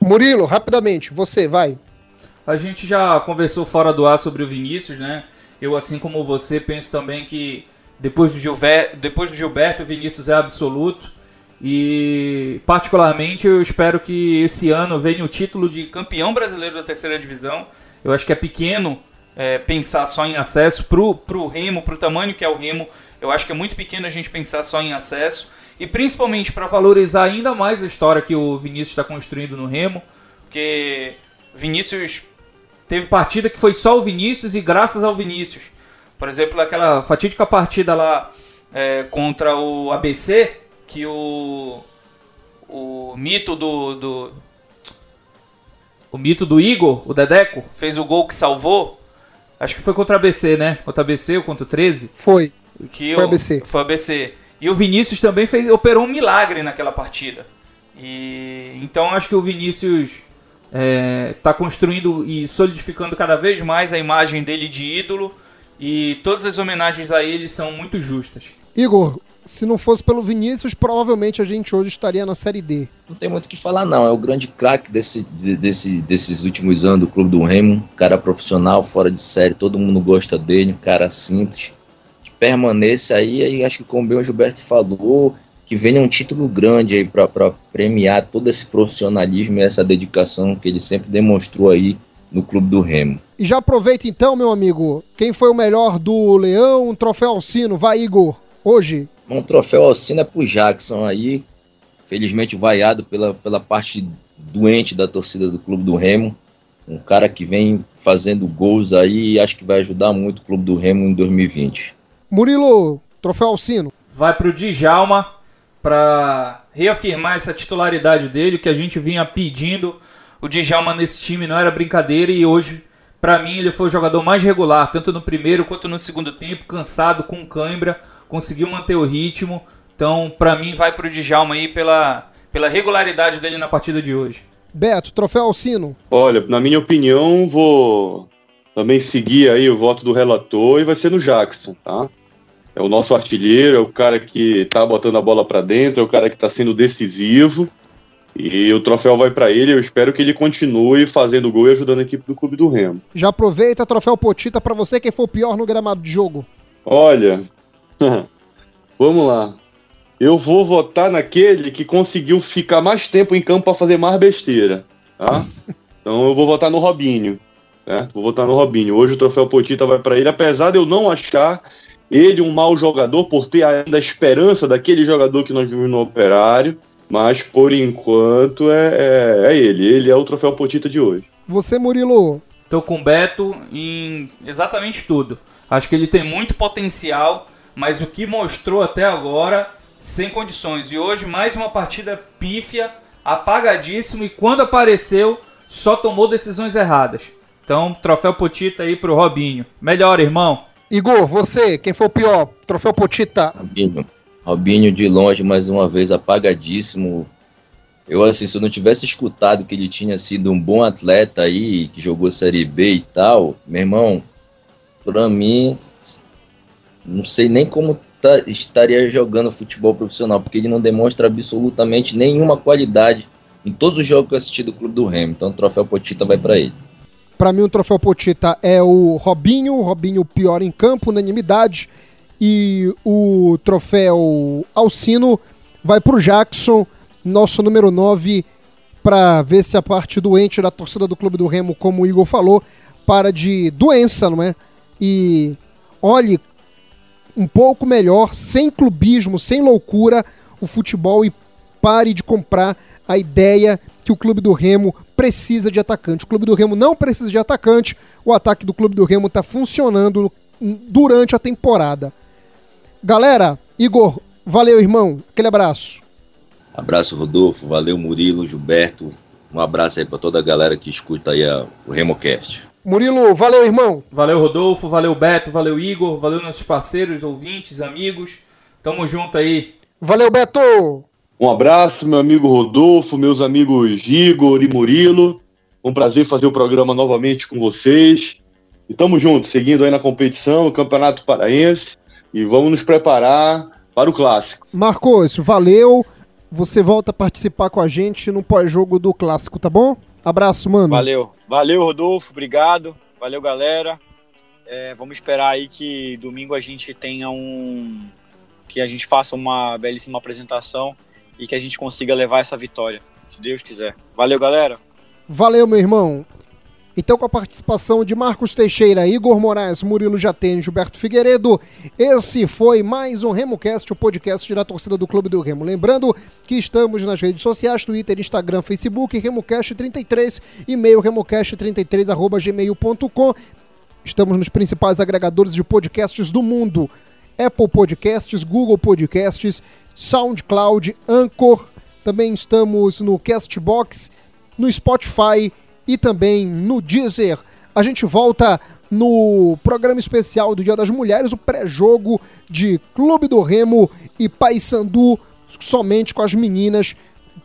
Murilo, rapidamente, você, vai. A gente já conversou fora do ar sobre o Vinícius, né? Eu, assim como você, penso também que depois do, Gilver, depois do Gilberto, o Vinícius é absoluto. E, particularmente, eu espero que esse ano venha o título de campeão brasileiro da terceira divisão. Eu acho que é pequeno é, pensar só em acesso pro, pro Remo, pro tamanho que é o Remo. Eu acho que é muito pequeno a gente pensar só em acesso. E principalmente para valorizar ainda mais a história que o Vinícius está construindo no Remo. Porque Vinícius teve partida que foi só o Vinícius e graças ao Vinícius por exemplo, aquela fatídica partida lá é, contra o ABC, que o, o mito do, do, o mito do Igor, o Dedeco, fez o gol que salvou. Acho que foi contra o ABC, né? Contra o ABC ou contra o 13? Foi. Que foi o ABC. Foi ABC. E o Vinícius também fez, operou um milagre naquela partida. E então acho que o Vinícius está é, construindo e solidificando cada vez mais a imagem dele de ídolo e todas as homenagens a ele são muito justas. Igor, se não fosse pelo Vinícius, provavelmente a gente hoje estaria na Série D. Não tem muito o que falar, não. É o grande craque desse, desse, desses últimos anos do Clube do Remo. Cara profissional, fora de série, todo mundo gosta dele. Cara simples. Que permaneça aí, aí acho que como bem o Gilberto falou, que venha um título grande aí para premiar todo esse profissionalismo e essa dedicação que ele sempre demonstrou aí no Clube do Remo. E já aproveita então, meu amigo, quem foi o melhor do Leão, um troféu Alcino, vai Igor, hoje. Um troféu Alcino é pro Jackson aí, felizmente vaiado pela, pela parte doente da torcida do Clube do Remo, um cara que vem fazendo gols aí e acho que vai ajudar muito o Clube do Remo em 2020. Murilo, troféu Alcino. Vai pro Djalma, para reafirmar essa titularidade dele, o que a gente vinha pedindo. O Djalma nesse time não era brincadeira e hoje, para mim, ele foi o jogador mais regular, tanto no primeiro quanto no segundo tempo, cansado, com cãibra, conseguiu manter o ritmo. Então, para mim, vai pro Djalma aí pela, pela regularidade dele na partida de hoje. Beto, troféu Alcino. Olha, na minha opinião, vou também seguir aí o voto do relator e vai ser no Jackson, tá? é o nosso artilheiro, é o cara que tá botando a bola para dentro, é o cara que tá sendo decisivo. E o troféu vai para ele. Eu espero que ele continue fazendo gol e ajudando a equipe do Clube do Remo. Já aproveita, troféu Potita para você quem for pior no gramado de jogo. Olha, vamos lá. Eu vou votar naquele que conseguiu ficar mais tempo em campo para fazer mais besteira, tá? Então eu vou votar no Robinho, né? Vou votar no Robinho. Hoje o troféu Potita vai para ele, apesar de eu não achar ele um mau jogador por ter ainda a esperança daquele jogador que nós vimos no Operário, mas por enquanto é, é, é ele. Ele é o troféu Potita de hoje. Você, Murilo? Tô com o Beto em exatamente tudo. Acho que ele tem muito potencial, mas o que mostrou até agora, sem condições. E hoje, mais uma partida pífia, apagadíssimo, e quando apareceu, só tomou decisões erradas. Então, troféu Potita aí pro Robinho. Melhor, irmão. Igor, você, quem foi o pior? Troféu Potita. Robinho. Robinho de longe, mais uma vez, apagadíssimo. Eu, assim, se eu não tivesse escutado que ele tinha sido um bom atleta aí, que jogou Série B e tal, meu irmão, pra mim, não sei nem como tá, estaria jogando futebol profissional, porque ele não demonstra absolutamente nenhuma qualidade em todos os jogos que eu assisti do Clube do Remo. Então, o troféu Potita vai para ele. Para mim, o troféu Potita é o Robinho, Robinho pior em campo, unanimidade. E o troféu Alcino vai para o Jackson, nosso número 9, para ver se a parte doente da torcida do Clube do Remo, como o Igor falou, para de doença, não é? E olhe um pouco melhor, sem clubismo, sem loucura, o futebol e pare de comprar a ideia que o Clube do Remo precisa de atacante. O Clube do Remo não precisa de atacante, o ataque do Clube do Remo está funcionando durante a temporada. Galera, Igor, valeu, irmão. Aquele abraço. Abraço, Rodolfo. Valeu, Murilo, Gilberto. Um abraço aí para toda a galera que escuta aí a, o RemoCast. Murilo, valeu, irmão. Valeu, Rodolfo. Valeu, Beto. Valeu, Igor. Valeu, nossos parceiros, ouvintes, amigos. Tamo junto aí. Valeu, Beto. Um abraço, meu amigo Rodolfo, meus amigos Igor e Murilo. Um prazer fazer o programa novamente com vocês. E tamo junto, seguindo aí na competição, no Campeonato Paraense. E vamos nos preparar para o clássico. Marcos, valeu. Você volta a participar com a gente no pós-jogo do clássico, tá bom? Abraço, mano. Valeu. Valeu, Rodolfo. Obrigado. Valeu, galera. É, vamos esperar aí que domingo a gente tenha um. Que a gente faça uma belíssima apresentação e que a gente consiga levar essa vitória, se Deus quiser. Valeu, galera. Valeu, meu irmão. Então, com a participação de Marcos Teixeira, Igor Moraes, Murilo Jatene, Gilberto Figueiredo, esse foi mais um RemoCast, o podcast da torcida do Clube do Remo. Lembrando que estamos nas redes sociais, Twitter, Instagram, Facebook, RemoCast33, e-mail remocast33, Estamos nos principais agregadores de podcasts do mundo. Apple Podcasts, Google Podcasts, SoundCloud, Anchor. Também estamos no Castbox, no Spotify e também no Deezer. A gente volta no programa especial do Dia das Mulheres, o pré-jogo de Clube do Remo e Paysandu, somente com as meninas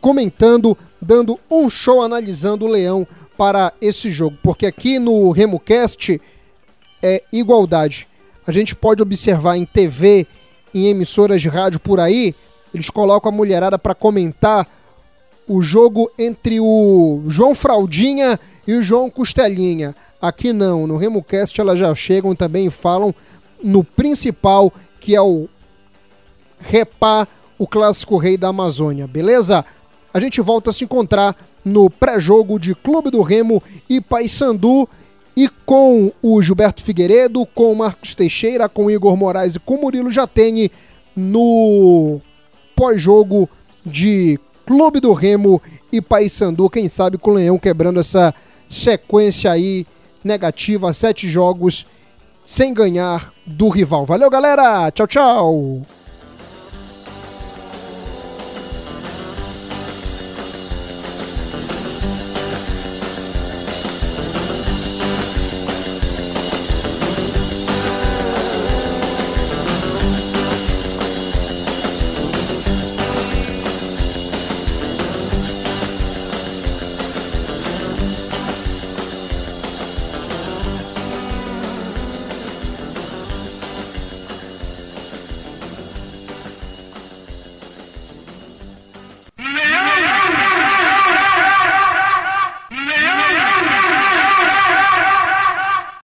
comentando, dando um show analisando o Leão para esse jogo, porque aqui no RemoCast é igualdade. A gente pode observar em TV, em emissoras de rádio por aí, eles colocam a mulherada para comentar o jogo entre o João Fraldinha e o João Costelinha. Aqui não, no RemoCast elas já chegam também e falam no principal, que é o Repá, o clássico rei da Amazônia, beleza? A gente volta a se encontrar no pré-jogo de Clube do Remo e Paysandu e com o Gilberto Figueiredo, com o Marcos Teixeira, com o Igor Moraes e com o Murilo Jatene no pós-jogo de Clube do Remo e Paysandu, quem sabe com o Leão quebrando essa sequência aí negativa, sete jogos sem ganhar do rival. Valeu, galera! Tchau, tchau!